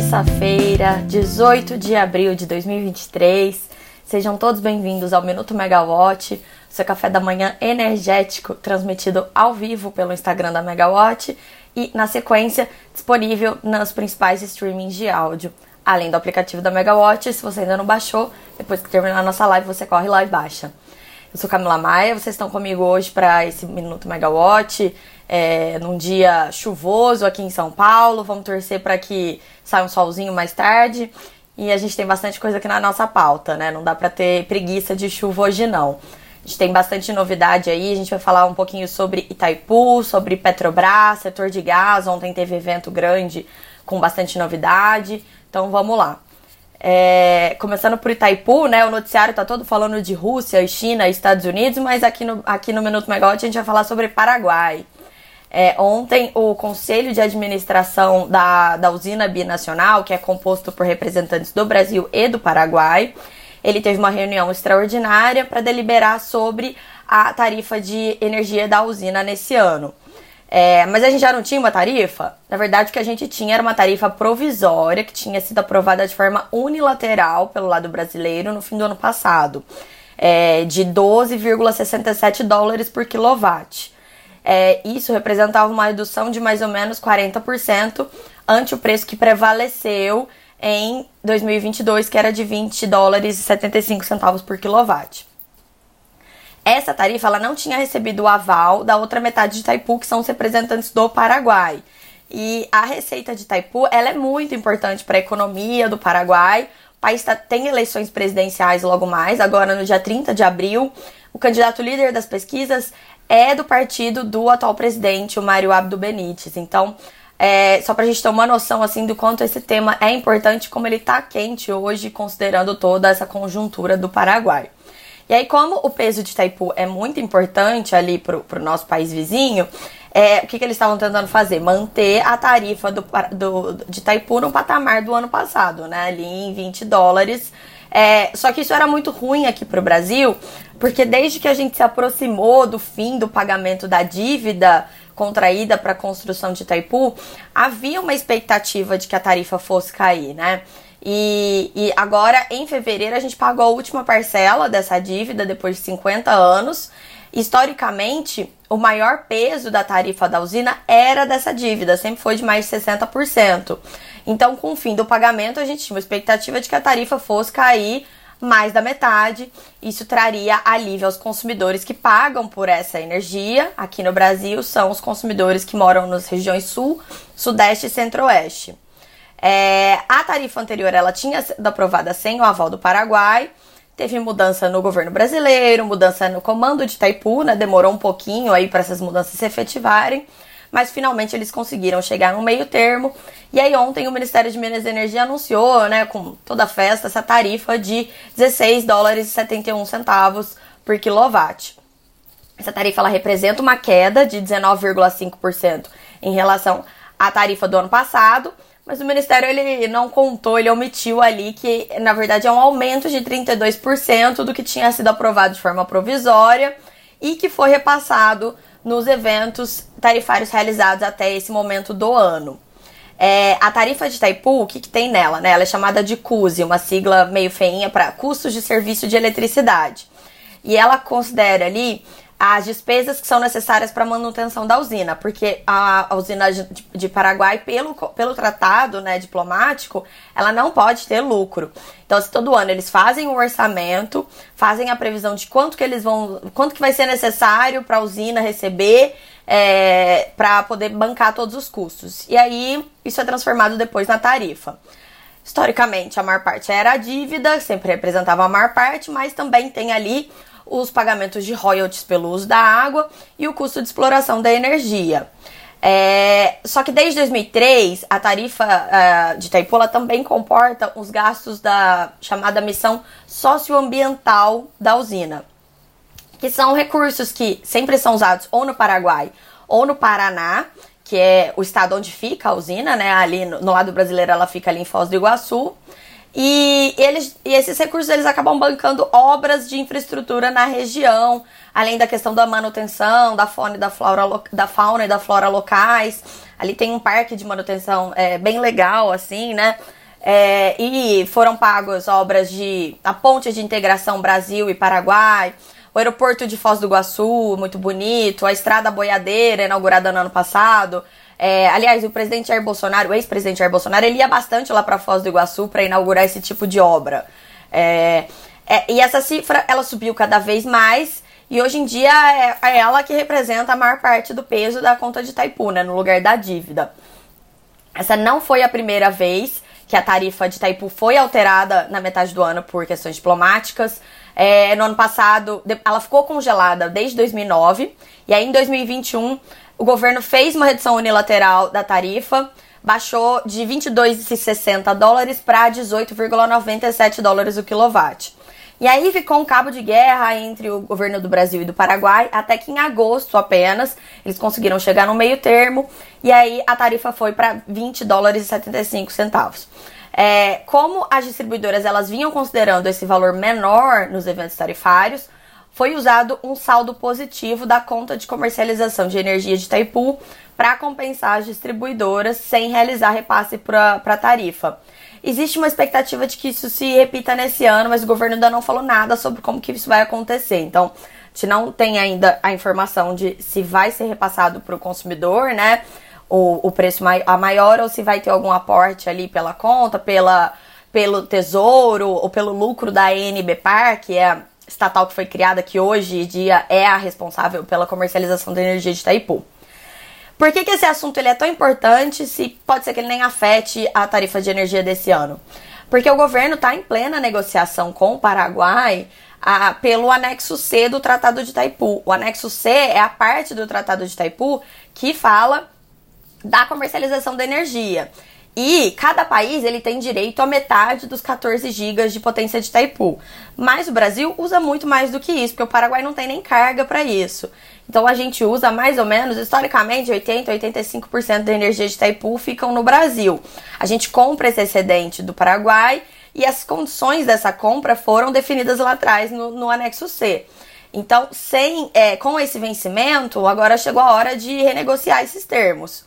terça-feira, 18 de abril de 2023. Sejam todos bem-vindos ao Minuto Megawatt, seu café da manhã energético, transmitido ao vivo pelo Instagram da Megawatt e, na sequência, disponível nos principais streamings de áudio. Além do aplicativo da Megawatt, se você ainda não baixou, depois que terminar a nossa live, você corre lá e baixa. Eu sou Camila Maia, vocês estão comigo hoje para esse Minuto Megawatt, é, num dia chuvoso aqui em São Paulo. Vamos torcer para que saia um solzinho mais tarde. E a gente tem bastante coisa aqui na nossa pauta, né? Não dá para ter preguiça de chuva hoje, não. A gente tem bastante novidade aí. A gente vai falar um pouquinho sobre Itaipu, sobre Petrobras, setor de gás. Ontem teve evento grande com bastante novidade. Então vamos lá. É, começando por Itaipu, né? O noticiário tá todo falando de Rússia, China Estados Unidos, mas aqui no, aqui no Minuto Megawatt a gente vai falar sobre Paraguai. É, ontem, o Conselho de Administração da, da usina binacional, que é composto por representantes do Brasil e do Paraguai, ele teve uma reunião extraordinária para deliberar sobre a tarifa de energia da usina nesse ano. É, mas a gente já não tinha uma tarifa? Na verdade, o que a gente tinha era uma tarifa provisória que tinha sido aprovada de forma unilateral pelo lado brasileiro no fim do ano passado, é, de 12,67 dólares por quilowatt. É, isso representava uma redução de mais ou menos 40% ante o preço que prevaleceu em 2022, que era de 20 dólares e 75 centavos por quilowatt. Essa tarifa ela não tinha recebido o aval da outra metade de Itaipu, que são os representantes do Paraguai. E a receita de Itaipu ela é muito importante para a economia do Paraguai. O país tá, tem eleições presidenciais logo mais, agora no dia 30 de abril. O candidato líder das pesquisas é do partido do atual presidente, o Mário Abdo Benítez. Então, é, só para a gente ter uma noção assim do quanto esse tema é importante, como ele está quente hoje, considerando toda essa conjuntura do Paraguai. E aí, como o peso de Itaipu é muito importante ali para o nosso país vizinho, é, o que, que eles estavam tentando fazer? Manter a tarifa do, do, de Itaipu no patamar do ano passado, né? Ali em 20 dólares. É, só que isso era muito ruim aqui para o Brasil, porque desde que a gente se aproximou do fim do pagamento da dívida contraída para a construção de Itaipu, havia uma expectativa de que a tarifa fosse cair, né? E, e, agora, em fevereiro, a gente pagou a última parcela dessa dívida depois de 50 anos. Historicamente, o maior peso da tarifa da usina era dessa dívida, sempre foi de mais de 60%. Então, com o fim do pagamento, a gente tinha uma expectativa de que a tarifa fosse cair mais da metade. Isso traria alívio aos consumidores que pagam por essa energia. Aqui no Brasil são os consumidores que moram nas regiões sul, sudeste e centro-oeste. É, a tarifa anterior ela tinha sido aprovada sem o aval do Paraguai. Teve mudança no governo brasileiro, mudança no comando de Itaipu, né? Demorou um pouquinho aí para essas mudanças se efetivarem mas finalmente eles conseguiram chegar no meio termo. E aí ontem o Ministério de Minas e Energia anunciou, né, com toda a festa, essa tarifa de 16 dólares e 71 centavos por quilowatt. Essa tarifa ela representa uma queda de 19,5% em relação à tarifa do ano passado, mas o Ministério ele não contou, ele omitiu ali que na verdade é um aumento de 32% do que tinha sido aprovado de forma provisória e que foi repassado nos eventos tarifários realizados até esse momento do ano. É, a tarifa de Itaipu, o que, que tem nela? Né? Ela é chamada de CUSE, uma sigla meio feinha para custos de serviço de eletricidade. E ela considera ali as despesas que são necessárias para a manutenção da usina, porque a, usina de, de, Paraguai, pelo, pelo tratado né, diplomático, ela não pode ter lucro. Então, se todo ano eles fazem o um orçamento, fazem a previsão de quanto que eles vão, quanto que vai ser necessário para a usina receber é, para poder bancar todos os custos. E aí, isso é transformado depois na tarifa. Historicamente, a maior parte era a dívida, sempre representava a maior parte, mas também tem ali os pagamentos de royalties pelo uso da água e o custo de exploração da energia. É, só que desde 2003, a tarifa uh, de Itaipu também comporta os gastos da chamada missão socioambiental da usina, que são recursos que sempre são usados ou no Paraguai ou no Paraná, que é o estado onde fica a usina, né? Ali no, no lado brasileiro ela fica ali em Foz do Iguaçu. E, eles, e esses recursos eles acabam bancando obras de infraestrutura na região, além da questão da manutenção, da fauna e da flora, da fauna e da flora locais. Ali tem um parque de manutenção é, bem legal, assim, né? É, e foram pagos obras de a ponte de integração Brasil e Paraguai, o aeroporto de Foz do Iguaçu, muito bonito, a estrada boiadeira, inaugurada no ano passado. É, aliás, o presidente Jair Bolsonaro, o ex-presidente Jair Bolsonaro, ele ia bastante lá para Foz do Iguaçu para inaugurar esse tipo de obra. É, é, e essa cifra, ela subiu cada vez mais e hoje em dia é, é, ela que representa a maior parte do peso da conta de Itaipu, né, no lugar da dívida. Essa não foi a primeira vez que a tarifa de Itaipu foi alterada na metade do ano por questões diplomáticas. É, no ano passado, ela ficou congelada desde 2009. E aí, em 2021, o governo fez uma redução unilateral da tarifa, baixou de 22,60 dólares para 18,97 dólares o quilowatt. E aí ficou um cabo de guerra entre o governo do Brasil e do Paraguai, até que em agosto apenas eles conseguiram chegar no meio termo, e aí a tarifa foi para 20 dólares e 75 centavos. É, como as distribuidoras elas vinham considerando esse valor menor nos eventos tarifários, foi usado um saldo positivo da conta de comercialização de energia de Itaipu para compensar as distribuidoras sem realizar repasse para a tarifa. Existe uma expectativa de que isso se repita nesse ano, mas o governo ainda não falou nada sobre como que isso vai acontecer. Então, a gente não tem ainda a informação de se vai ser repassado para o consumidor, né? o, o preço mai, a maior ou se vai ter algum aporte ali pela conta, pela, pelo tesouro ou pelo lucro da NBPAR, que é estatal que foi criada, que hoje em dia é a responsável pela comercialização da energia de Itaipu. Por que, que esse assunto ele é tão importante se pode ser que ele nem afete a tarifa de energia desse ano? Porque o governo está em plena negociação com o Paraguai a, pelo anexo C do Tratado de Itaipu. O anexo C é a parte do Tratado de Itaipu que fala da comercialização da energia. E cada país ele tem direito a metade dos 14 gigas de potência de Itaipu. Mas o Brasil usa muito mais do que isso, porque o Paraguai não tem nem carga para isso. Então a gente usa mais ou menos, historicamente, 80, 85% da energia de Itaipu ficam no Brasil. A gente compra esse excedente do Paraguai e as condições dessa compra foram definidas lá atrás no, no anexo C. Então, sem, é, com esse vencimento, agora chegou a hora de renegociar esses termos.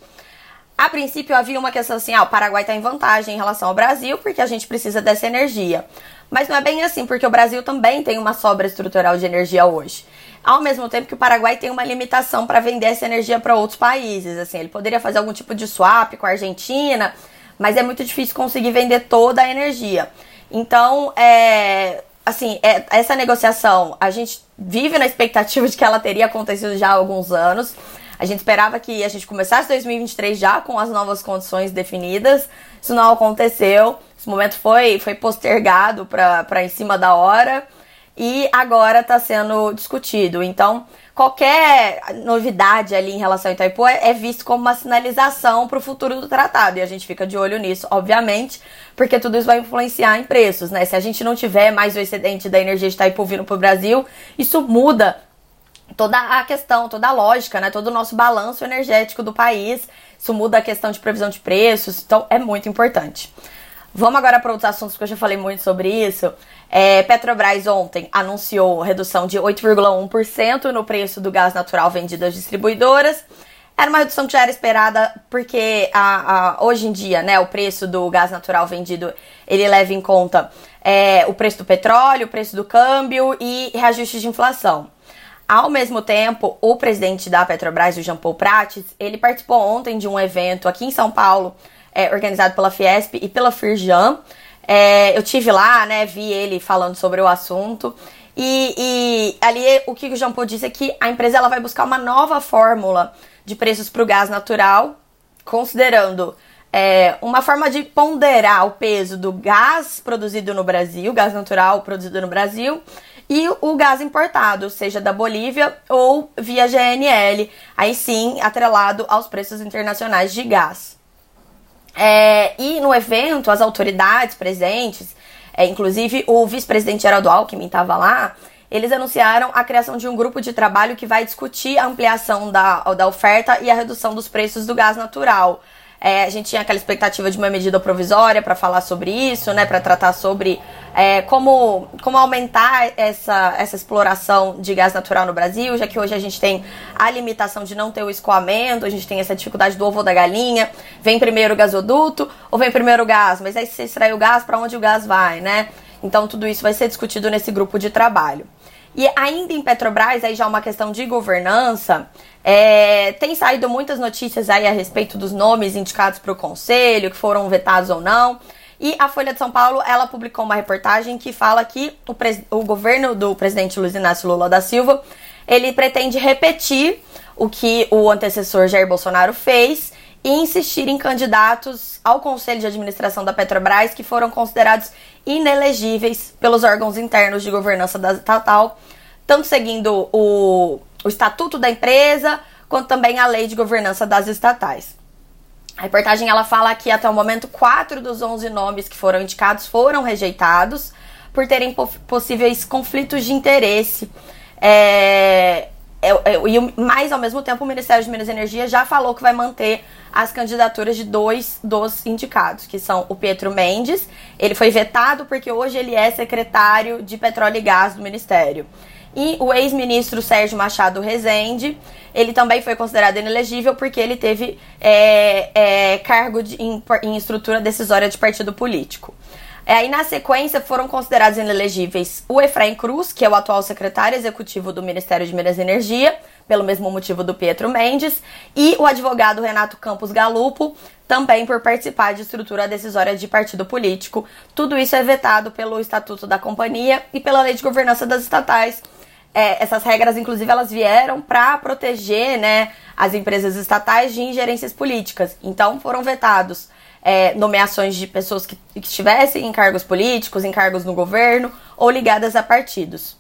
A princípio havia uma questão assim, ah, o Paraguai está em vantagem em relação ao Brasil porque a gente precisa dessa energia. Mas não é bem assim, porque o Brasil também tem uma sobra estrutural de energia hoje. Ao mesmo tempo que o Paraguai tem uma limitação para vender essa energia para outros países, assim, ele poderia fazer algum tipo de swap com a Argentina, mas é muito difícil conseguir vender toda a energia. Então, é, assim, é, essa negociação, a gente vive na expectativa de que ela teria acontecido já há alguns anos. A gente esperava que a gente começasse 2023 já com as novas condições definidas. Isso não aconteceu. Esse momento foi, foi postergado para em cima da hora e agora está sendo discutido. Então, qualquer novidade ali em relação ao Itaipu é, é visto como uma sinalização para o futuro do tratado. E a gente fica de olho nisso, obviamente, porque tudo isso vai influenciar em preços, né? Se a gente não tiver mais o excedente da energia de Itaipu vindo para o Brasil, isso muda toda a questão, toda a lógica, né? Todo o nosso balanço energético do país. Isso muda a questão de previsão de preços, então é muito importante. Vamos agora para outros assuntos que eu já falei muito sobre isso. É, Petrobras ontem anunciou redução de 8,1% no preço do gás natural vendido às distribuidoras. Era uma redução que já era esperada porque a, a, hoje em dia, né, o preço do gás natural vendido ele leva em conta é, o preço do petróleo, o preço do câmbio e reajustes de inflação. Ao mesmo tempo, o presidente da Petrobras, o Jean Paul Prates, ele participou ontem de um evento aqui em São Paulo, é, organizado pela Fiesp e pela Firjan. É, eu tive lá, né, vi ele falando sobre o assunto. E, e ali o que o Jean Paul disse é que a empresa ela vai buscar uma nova fórmula de preços para o gás natural, considerando é, uma forma de ponderar o peso do gás produzido no Brasil, gás natural produzido no Brasil, e o gás importado, seja da Bolívia ou via GNL, aí sim atrelado aos preços internacionais de gás. É, e no evento, as autoridades presentes, é, inclusive o vice-presidente Geraldo Alckmin estava lá, eles anunciaram a criação de um grupo de trabalho que vai discutir a ampliação da, da oferta e a redução dos preços do gás natural. É, a gente tinha aquela expectativa de uma medida provisória para falar sobre isso, né, para tratar sobre é, como, como aumentar essa, essa exploração de gás natural no Brasil, já que hoje a gente tem a limitação de não ter o escoamento, a gente tem essa dificuldade do ovo ou da galinha. Vem primeiro o gasoduto ou vem primeiro o gás? Mas aí se extrai o gás, para onde o gás vai, né? Então tudo isso vai ser discutido nesse grupo de trabalho. E ainda em Petrobras, aí já uma questão de governança, é, tem saído muitas notícias aí a respeito dos nomes indicados para o conselho, que foram vetados ou não. E a Folha de São Paulo, ela publicou uma reportagem que fala que o, o governo do presidente Luiz Inácio Lula da Silva, ele pretende repetir o que o antecessor Jair Bolsonaro fez e insistir em candidatos ao Conselho de Administração da Petrobras que foram considerados inelegíveis pelos órgãos internos de governança da estatal, tanto seguindo o, o estatuto da empresa, quanto também a lei de governança das estatais. A reportagem ela fala que até o momento quatro dos 11 nomes que foram indicados foram rejeitados por terem possíveis conflitos de interesse. É, e mais ao mesmo tempo o Ministério de Minas e Energia já falou que vai manter as candidaturas de dois dos indicados, que são o Pietro Mendes. Ele foi vetado porque hoje ele é secretário de Petróleo e Gás do Ministério. E o ex-ministro Sérgio Machado Rezende, ele também foi considerado inelegível porque ele teve é, é, cargo de, em, em, estrutura decisória de partido político. Aí, na sequência, foram considerados inelegíveis o Efraim Cruz, que é o atual secretário executivo do Ministério de Minas e Energia, pelo mesmo motivo do Pietro Mendes, e o advogado Renato Campos Galupo, também por participar de estrutura decisória de partido político. Tudo isso é vetado pelo Estatuto da Companhia e pela Lei de Governança das Estatais. É, essas regras, inclusive, elas vieram para proteger né, as empresas estatais de ingerências políticas. Então, foram vetados é, nomeações de pessoas que, que estivessem em cargos políticos, em cargos no governo ou ligadas a partidos.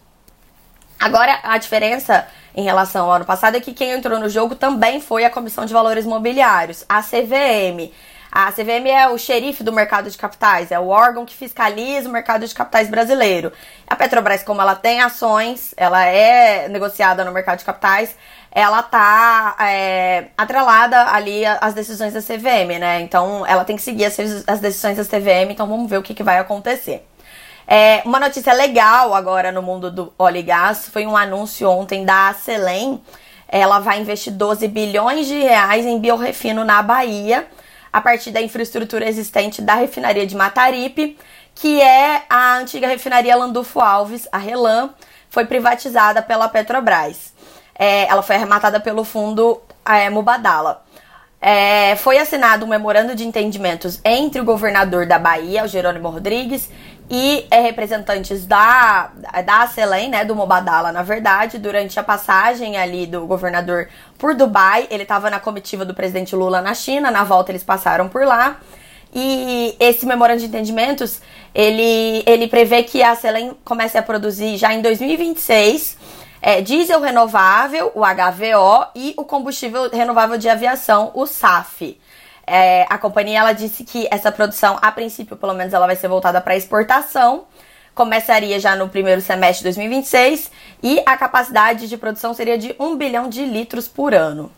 Agora, a diferença em relação ao ano passado é que quem entrou no jogo também foi a Comissão de Valores Mobiliários, a CVM. A CVM é o xerife do mercado de capitais, é o órgão que fiscaliza o mercado de capitais brasileiro. A Petrobras, como ela tem ações, ela é negociada no mercado de capitais, ela tá é, atrelada ali às decisões da CVM, né? Então ela tem que seguir as, decisões da CVM, então vamos ver o que, que vai acontecer. É, uma notícia legal agora no mundo do óleo e gás foi um anúncio ontem da Selem. Ela vai investir 12 bilhões de reais em biorefino na Bahia, a partir da infraestrutura existente da refinaria de Mataripe, que é a antiga refinaria Landulfo Alves, a Relan, foi privatizada pela Petrobras. É, ela foi arrematada pelo fundo é, Mubadala. É, foi assinado um memorando de entendimentos entre o governador da Bahia, o Jerônimo Rodrigues, e é, representantes da, da Selem, né, do Mobadala, na verdade, durante a passagem ali do governador por Dubai. Ele estava na comitiva do presidente Lula na China, na volta eles passaram por lá. E esse memorando de entendimentos, ele, ele prevê que a Selem comece a produzir já em 2026 é, diesel renovável, o HVO, e o combustível renovável de aviação, o SAF. É, a companhia ela disse que essa produção, a princípio, pelo menos, ela vai ser voltada para exportação. Começaria já no primeiro semestre de 2026 e a capacidade de produção seria de 1 bilhão de litros por ano.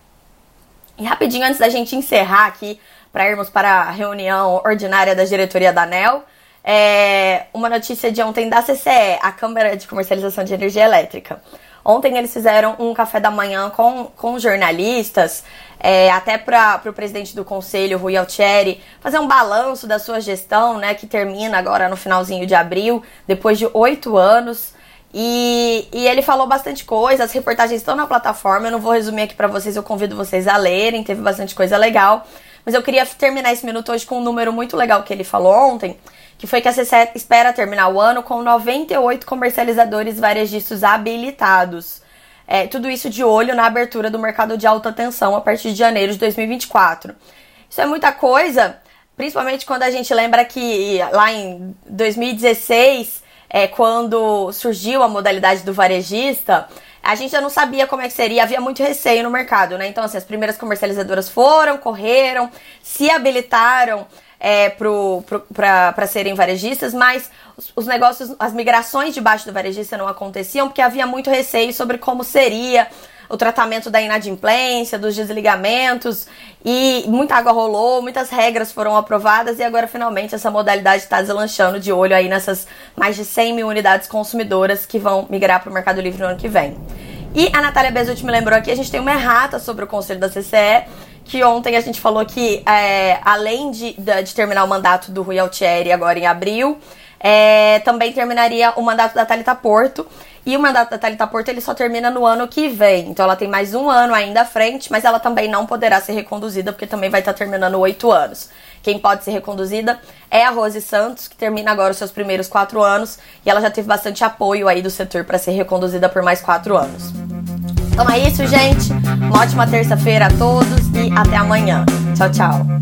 E rapidinho, antes da gente encerrar aqui, para irmos para a reunião ordinária da diretoria da ANEL, é uma notícia de ontem da CCE, a Câmara de Comercialização de Energia Elétrica. Ontem eles fizeram um café da manhã com, com jornalistas, é, até para o presidente do conselho, Rui Altieri, fazer um balanço da sua gestão, né, que termina agora no finalzinho de abril, depois de oito anos. E, e, ele falou bastante coisa, as reportagens estão na plataforma, eu não vou resumir aqui para vocês, eu convido vocês a lerem, teve bastante coisa legal. Mas eu queria terminar esse minuto hoje com um número muito legal que ele falou ontem, que foi que a CCE espera terminar o ano com 98 comercializadores varejistas habilitados. É, tudo isso de olho na abertura do mercado de alta tensão a partir de janeiro de 2024. Isso é muita coisa, principalmente quando a gente lembra que lá em 2016, é, quando surgiu a modalidade do varejista, a gente já não sabia como é que seria, havia muito receio no mercado, né? Então, assim, as primeiras comercializadoras foram, correram, se habilitaram é, para serem varejistas, mas os, os, negócios, as migrações debaixo do varejista não aconteciam porque havia muito receio sobre como seria o tratamento da inadimplência, dos desligamentos, e muita água rolou, muitas regras foram aprovadas, e agora finalmente essa modalidade está deslanchando de olho aí nessas mais de 100 mil unidades consumidoras que vão migrar para o Mercado Livre no ano que vem. E a Natália Bezutti me lembrou aqui, a gente tem uma errata sobre o conselho da CCE, que ontem a gente falou que, é, além de, de, terminar o mandato do Rui Altieri agora em abril, é, também terminaria o mandato da Thalita Porto. E o mandato da Thalita Porto ele só termina no ano que vem. Então ela tem mais um ano ainda à frente, mas ela também não poderá ser reconduzida, porque também vai estar terminando oito anos. Quem pode ser reconduzida é a Rose Santos, que termina agora os seus primeiros quatro anos. E ela já teve bastante apoio aí do setor para ser reconduzida por mais quatro anos. Então é isso, gente. Uma ótima terça-feira a todos e até amanhã. Tchau, tchau.